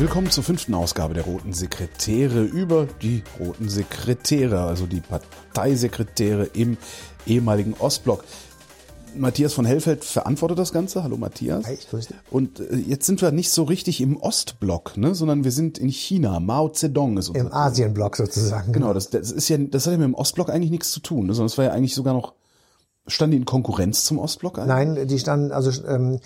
Willkommen zur fünften Ausgabe der Roten Sekretäre über die Roten Sekretäre, also die Parteisekretäre im ehemaligen Ostblock. Matthias von Hellfeld verantwortet das Ganze. Hallo Matthias. Hi, ich grüße dich. Und äh, jetzt sind wir nicht so richtig im Ostblock, ne, sondern wir sind in China. Mao Zedong ist unser Im Asienblock sozusagen. Genau, das, das ist ja, das hat ja mit dem Ostblock eigentlich nichts zu tun, ne, sondern es war ja eigentlich sogar noch Standen die in Konkurrenz zum Ostblock eigentlich? Nein, die standen, also ähm,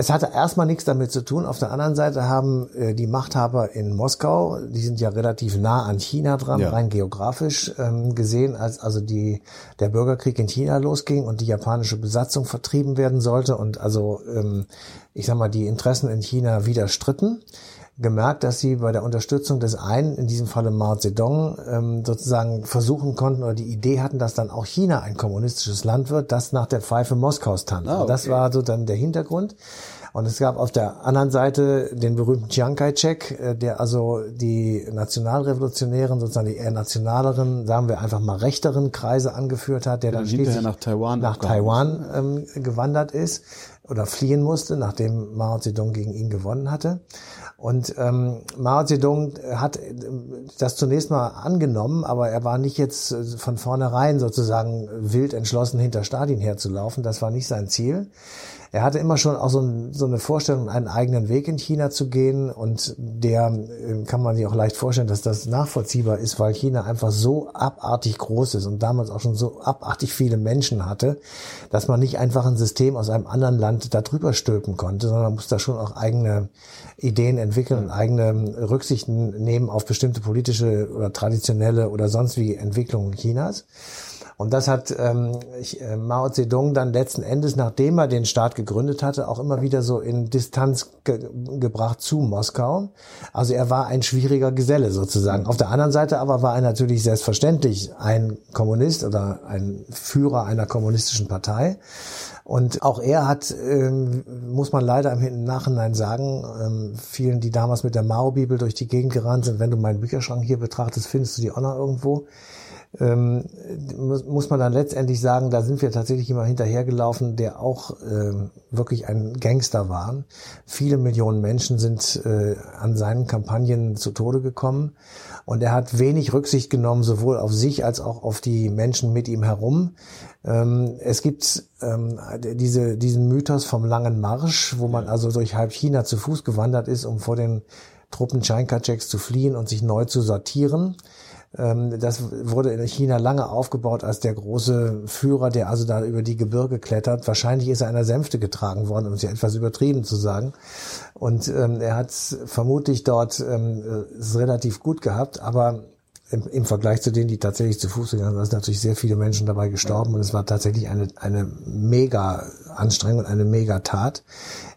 es hatte erstmal nichts damit zu tun. Auf der anderen Seite haben äh, die Machthaber in Moskau, die sind ja relativ nah an China dran, ja. rein geografisch ähm, gesehen, als also die der Bürgerkrieg in China losging und die japanische Besatzung vertrieben werden sollte und also ähm, ich sag mal die Interessen in China widerstritten gemerkt, dass sie bei der Unterstützung des einen, in diesem Falle Mao Zedong, ähm, sozusagen versuchen konnten oder die Idee hatten, dass dann auch China ein kommunistisches Land wird, das nach der Pfeife Moskaus tanzt. Ah, okay. Das war so dann der Hintergrund. Und es gab auf der anderen Seite den berühmten Chiang Kai-shek, äh, der also die Nationalrevolutionären, sozusagen die eher nationaleren, sagen wir einfach mal rechteren Kreise angeführt hat, der dann schließlich nach Taiwan, nach Taiwan ähm, gewandert ist oder fliehen musste, nachdem Mao Zedong gegen ihn gewonnen hatte. Und ähm, Mao Zedong hat das zunächst mal angenommen, aber er war nicht jetzt äh, von vornherein sozusagen wild entschlossen, hinter Stalin herzulaufen. Das war nicht sein Ziel. Er hatte immer schon auch so, ein, so eine Vorstellung, einen eigenen Weg in China zu gehen und der äh, kann man sich auch leicht vorstellen, dass das nachvollziehbar ist, weil China einfach so abartig groß ist und damals auch schon so abartig viele Menschen hatte, dass man nicht einfach ein System aus einem anderen Land da drüber stülpen konnte, sondern man muss da schon auch eigene Ideen entwickeln und eigene Rücksichten nehmen auf bestimmte politische oder traditionelle oder sonst wie Entwicklungen Chinas. Und das hat ähm, ich, äh, Mao Zedong dann letzten Endes, nachdem er den Staat gegründet hatte, auch immer wieder so in Distanz ge gebracht zu Moskau. Also er war ein schwieriger Geselle sozusagen. Auf der anderen Seite aber war er natürlich selbstverständlich ein Kommunist oder ein Führer einer kommunistischen Partei. Und auch er hat, ähm, muss man leider im Nachhinein sagen, ähm, vielen, die damals mit der Mao-Bibel durch die Gegend gerannt sind, wenn du meinen Bücherschrank hier betrachtest, findest du die auch noch irgendwo ähm, muss, muss man dann letztendlich sagen, da sind wir tatsächlich immer hinterhergelaufen, der auch äh, wirklich ein Gangster war. Viele Millionen Menschen sind äh, an seinen Kampagnen zu Tode gekommen und er hat wenig Rücksicht genommen, sowohl auf sich als auch auf die Menschen mit ihm herum. Ähm, es gibt ähm, diese, diesen Mythos vom langen Marsch, wo man also durch halb China zu Fuß gewandert ist, um vor den Truppen Chiang Kai-sheks zu fliehen und sich neu zu sortieren. Ähm, das wurde in China lange aufgebaut als der große Führer, der also da über die Gebirge klettert. Wahrscheinlich ist er einer Sänfte getragen worden, um es ja etwas übertrieben zu sagen. Und ähm, er hat vermutlich dort ähm, es relativ gut gehabt, aber im, im Vergleich zu denen, die tatsächlich zu Fuß gegangen sind, sind natürlich sehr viele Menschen dabei gestorben und es war tatsächlich eine, eine mega Anstrengung, eine mega Tat,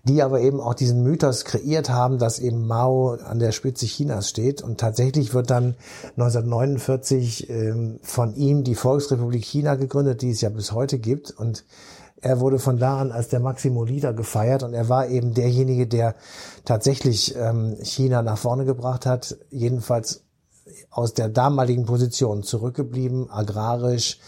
die aber eben auch diesen Mythos kreiert haben, dass eben Mao an der Spitze Chinas steht und tatsächlich wird dann 1949 ähm, von ihm die Volksrepublik China gegründet, die es ja bis heute gibt und er wurde von da an als der Maximo Leader gefeiert und er war eben derjenige, der tatsächlich ähm, China nach vorne gebracht hat, jedenfalls aus der damaligen Position zurückgeblieben, agrarisch,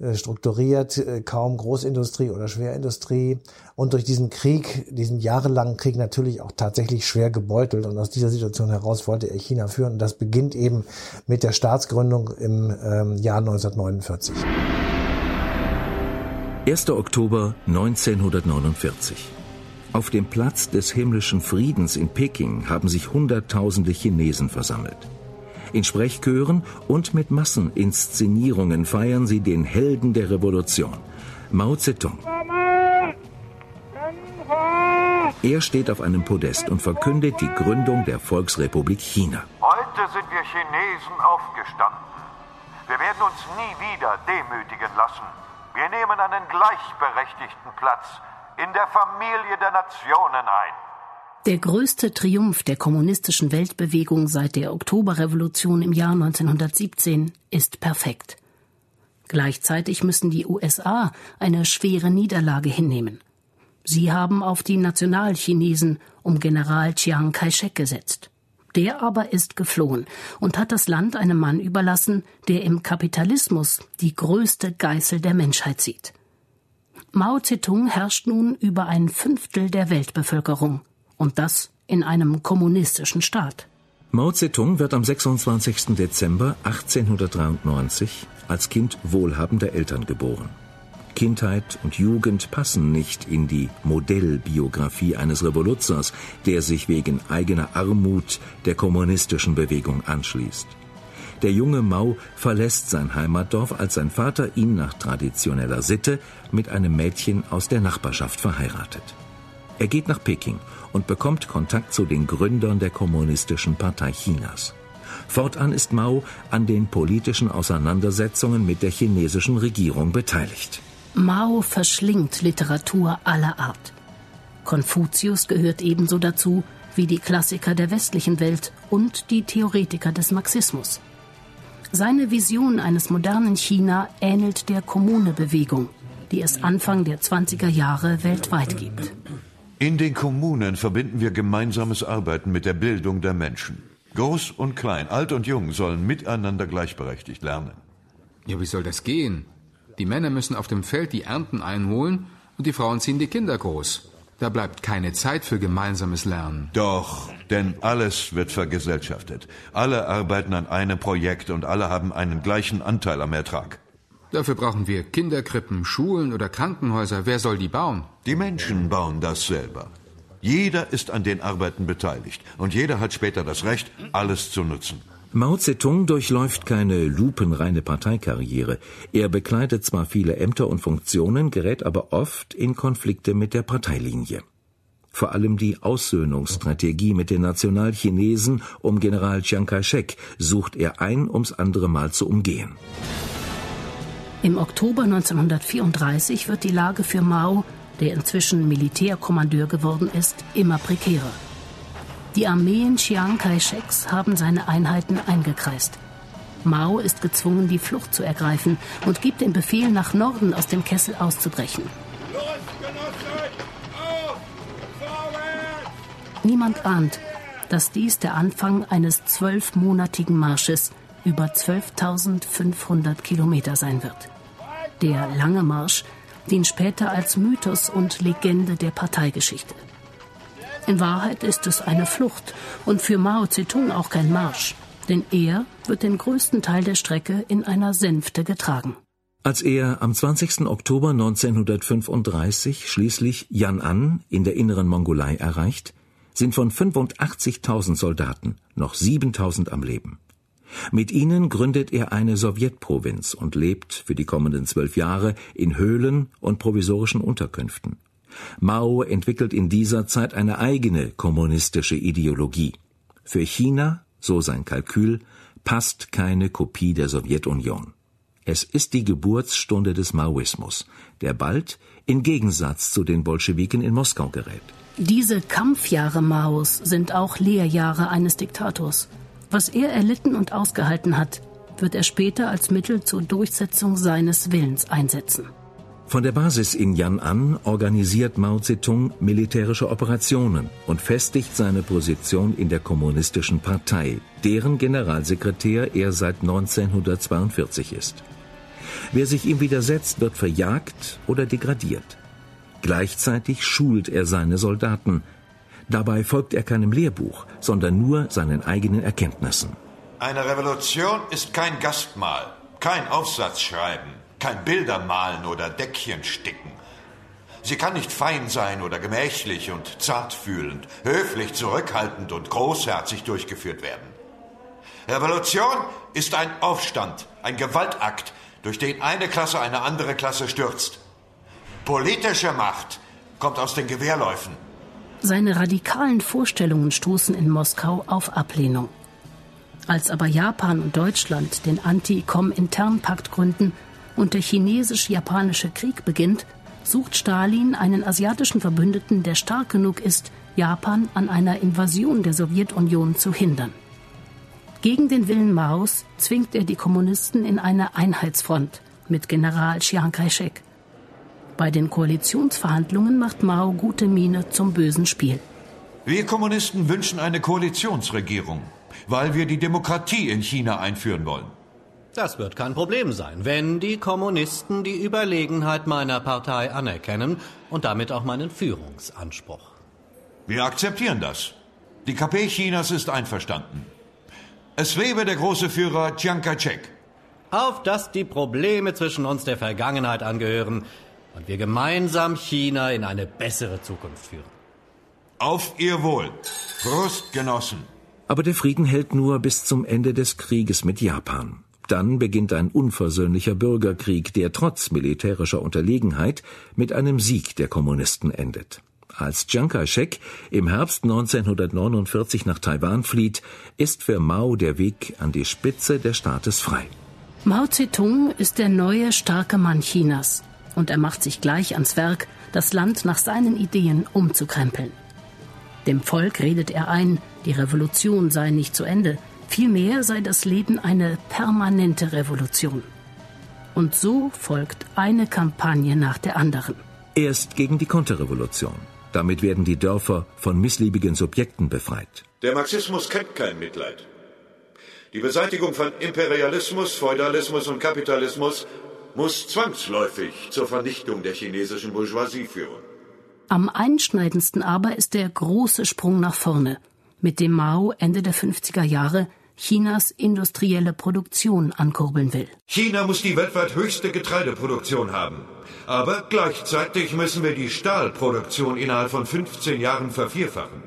äh, strukturiert, äh, kaum Großindustrie oder Schwerindustrie und durch diesen Krieg, diesen jahrelangen Krieg natürlich auch tatsächlich schwer gebeutelt und aus dieser Situation heraus wollte er China führen und das beginnt eben mit der Staatsgründung im ähm, Jahr 1949. 1. Oktober 1949. Auf dem Platz des himmlischen Friedens in Peking haben sich Hunderttausende Chinesen versammelt. In Sprechchören und mit Masseninszenierungen feiern sie den Helden der Revolution, Mao Zedong. Er steht auf einem Podest und verkündet die Gründung der Volksrepublik China. Heute sind wir Chinesen aufgestanden. Wir werden uns nie wieder demütigen lassen. Wir nehmen einen gleichberechtigten Platz in der Familie der Nationen ein. Der größte Triumph der kommunistischen Weltbewegung seit der Oktoberrevolution im Jahr 1917 ist perfekt. Gleichzeitig müssen die USA eine schwere Niederlage hinnehmen. Sie haben auf die Nationalchinesen um General Chiang Kai-shek gesetzt. Der aber ist geflohen und hat das Land einem Mann überlassen, der im Kapitalismus die größte Geißel der Menschheit sieht. Mao Zedong herrscht nun über ein Fünftel der Weltbevölkerung und das in einem kommunistischen Staat. Mao Zedong wird am 26. Dezember 1893 als Kind wohlhabender Eltern geboren. Kindheit und Jugend passen nicht in die Modellbiografie eines Revoluzers, der sich wegen eigener Armut der kommunistischen Bewegung anschließt. Der junge Mao verlässt sein Heimatdorf, als sein Vater ihn nach traditioneller Sitte mit einem Mädchen aus der Nachbarschaft verheiratet. Er geht nach Peking und bekommt Kontakt zu den Gründern der Kommunistischen Partei Chinas. Fortan ist Mao an den politischen Auseinandersetzungen mit der chinesischen Regierung beteiligt. Mao verschlingt Literatur aller Art. Konfuzius gehört ebenso dazu wie die Klassiker der westlichen Welt und die Theoretiker des Marxismus. Seine Vision eines modernen China ähnelt der Kommunebewegung, die es Anfang der 20er Jahre weltweit gibt. In den Kommunen verbinden wir gemeinsames Arbeiten mit der Bildung der Menschen. Groß und klein, alt und jung sollen miteinander gleichberechtigt lernen. Ja, wie soll das gehen? Die Männer müssen auf dem Feld die Ernten einholen und die Frauen ziehen die Kinder groß. Da bleibt keine Zeit für gemeinsames Lernen. Doch, denn alles wird vergesellschaftet. Alle arbeiten an einem Projekt und alle haben einen gleichen Anteil am Ertrag. Dafür brauchen wir Kinderkrippen, Schulen oder Krankenhäuser. Wer soll die bauen? Die Menschen bauen das selber. Jeder ist an den Arbeiten beteiligt und jeder hat später das Recht, alles zu nutzen. Mao Zedong durchläuft keine lupenreine Parteikarriere. Er bekleidet zwar viele Ämter und Funktionen, gerät aber oft in Konflikte mit der Parteilinie. Vor allem die Aussöhnungsstrategie mit den Nationalchinesen um General Chiang Kai-shek sucht er ein ums andere Mal zu umgehen. Im Oktober 1934 wird die Lage für Mao, der inzwischen Militärkommandeur geworden ist, immer prekärer. Die Armeen Chiang Kai-sheks haben seine Einheiten eingekreist. Mao ist gezwungen, die Flucht zu ergreifen und gibt den Befehl, nach Norden aus dem Kessel auszubrechen. Niemand ahnt, dass dies der Anfang eines zwölfmonatigen Marsches über 12.500 Kilometer sein wird. Der lange Marsch dient später als Mythos und Legende der Parteigeschichte. In Wahrheit ist es eine Flucht und für Mao Zedong auch kein Marsch, denn er wird den größten Teil der Strecke in einer Sänfte getragen. Als er am 20. Oktober 1935 schließlich Yan'an in der inneren Mongolei erreicht, sind von 85.000 Soldaten noch 7.000 am Leben. Mit ihnen gründet er eine Sowjetprovinz und lebt für die kommenden zwölf Jahre in Höhlen und provisorischen Unterkünften. Mao entwickelt in dieser Zeit eine eigene kommunistische Ideologie. Für China, so sein Kalkül, passt keine Kopie der Sowjetunion. Es ist die Geburtsstunde des Maoismus, der bald in Gegensatz zu den Bolschewiken in Moskau gerät. Diese Kampfjahre Maos sind auch Lehrjahre eines Diktators. Was er erlitten und ausgehalten hat, wird er später als Mittel zur Durchsetzung seines Willens einsetzen. Von der Basis in Yan'an organisiert Mao Zedong militärische Operationen und festigt seine Position in der Kommunistischen Partei, deren Generalsekretär er seit 1942 ist. Wer sich ihm widersetzt, wird verjagt oder degradiert. Gleichzeitig schult er seine Soldaten. Dabei folgt er keinem Lehrbuch, sondern nur seinen eigenen Erkenntnissen. Eine Revolution ist kein Gastmahl, kein Aufsatzschreiben kein Bilder malen oder Deckchen sticken. Sie kann nicht fein sein oder gemächlich und zartfühlend, höflich, zurückhaltend und großherzig durchgeführt werden. Revolution ist ein Aufstand, ein Gewaltakt, durch den eine Klasse eine andere Klasse stürzt. Politische Macht kommt aus den Gewehrläufen. Seine radikalen Vorstellungen stoßen in Moskau auf Ablehnung. Als aber Japan und Deutschland den Anti-Com-Intern-Pakt gründen, und der chinesisch-japanische Krieg beginnt, sucht Stalin einen asiatischen Verbündeten, der stark genug ist, Japan an einer Invasion der Sowjetunion zu hindern. Gegen den Willen Maos zwingt er die Kommunisten in eine Einheitsfront mit General Chiang Kai-shek. Bei den Koalitionsverhandlungen macht Mao gute Miene zum bösen Spiel. Wir Kommunisten wünschen eine Koalitionsregierung, weil wir die Demokratie in China einführen wollen. Das wird kein Problem sein, wenn die Kommunisten die Überlegenheit meiner Partei anerkennen und damit auch meinen Führungsanspruch. Wir akzeptieren das. Die KP Chinas ist einverstanden. Es lebe der große Führer Chiang Kai-shek. Auf dass die Probleme zwischen uns der Vergangenheit angehören und wir gemeinsam China in eine bessere Zukunft führen. Auf Ihr Wohl. Prost, Genossen. Aber der Frieden hält nur bis zum Ende des Krieges mit Japan. Dann beginnt ein unversöhnlicher Bürgerkrieg, der trotz militärischer Unterlegenheit mit einem Sieg der Kommunisten endet. Als Chiang Kai-shek im Herbst 1949 nach Taiwan flieht, ist für Mao der Weg an die Spitze des Staates frei. Mao Zedong ist der neue starke Mann Chinas und er macht sich gleich ans Werk, das Land nach seinen Ideen umzukrempeln. Dem Volk redet er ein, die Revolution sei nicht zu Ende, Vielmehr sei das Leben eine permanente Revolution. Und so folgt eine Kampagne nach der anderen. Erst gegen die Konterrevolution. Damit werden die Dörfer von missliebigen Subjekten befreit. Der Marxismus kennt kein Mitleid. Die Beseitigung von Imperialismus, Feudalismus und Kapitalismus muss zwangsläufig zur Vernichtung der chinesischen Bourgeoisie führen. Am einschneidendsten aber ist der große Sprung nach vorne, mit dem Mao Ende der 50er Jahre Chinas industrielle Produktion ankurbeln will. China muss die weltweit höchste Getreideproduktion haben. Aber gleichzeitig müssen wir die Stahlproduktion innerhalb von 15 Jahren vervierfachen.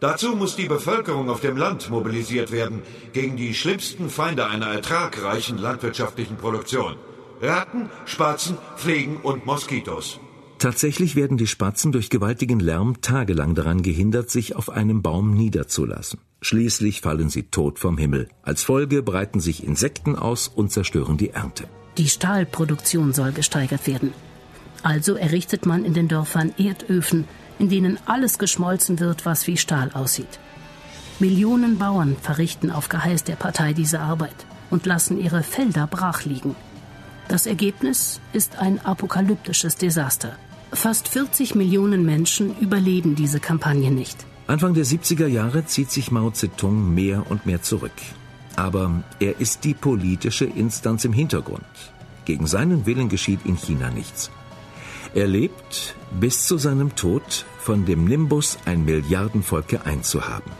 Dazu muss die Bevölkerung auf dem Land mobilisiert werden gegen die schlimmsten Feinde einer ertragreichen landwirtschaftlichen Produktion. Ratten, Spatzen, Fliegen und Moskitos. Tatsächlich werden die Spatzen durch gewaltigen Lärm tagelang daran gehindert, sich auf einem Baum niederzulassen. Schließlich fallen sie tot vom Himmel. Als Folge breiten sich Insekten aus und zerstören die Ernte. Die Stahlproduktion soll gesteigert werden. Also errichtet man in den Dörfern Erdöfen, in denen alles geschmolzen wird, was wie Stahl aussieht. Millionen Bauern verrichten auf Geheiß der Partei diese Arbeit und lassen ihre Felder brach liegen. Das Ergebnis ist ein apokalyptisches Desaster. Fast 40 Millionen Menschen überleben diese Kampagne nicht. Anfang der 70er Jahre zieht sich Mao Zedong mehr und mehr zurück. Aber er ist die politische Instanz im Hintergrund. Gegen seinen Willen geschieht in China nichts. Er lebt bis zu seinem Tod von dem Nimbus, ein Milliardenvolk geeint zu haben.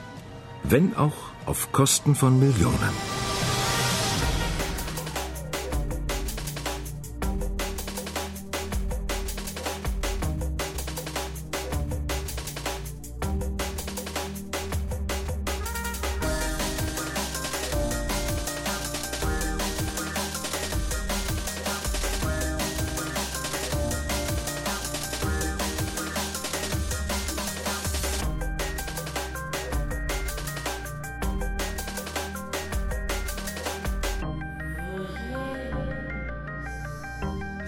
Wenn auch auf Kosten von Millionen.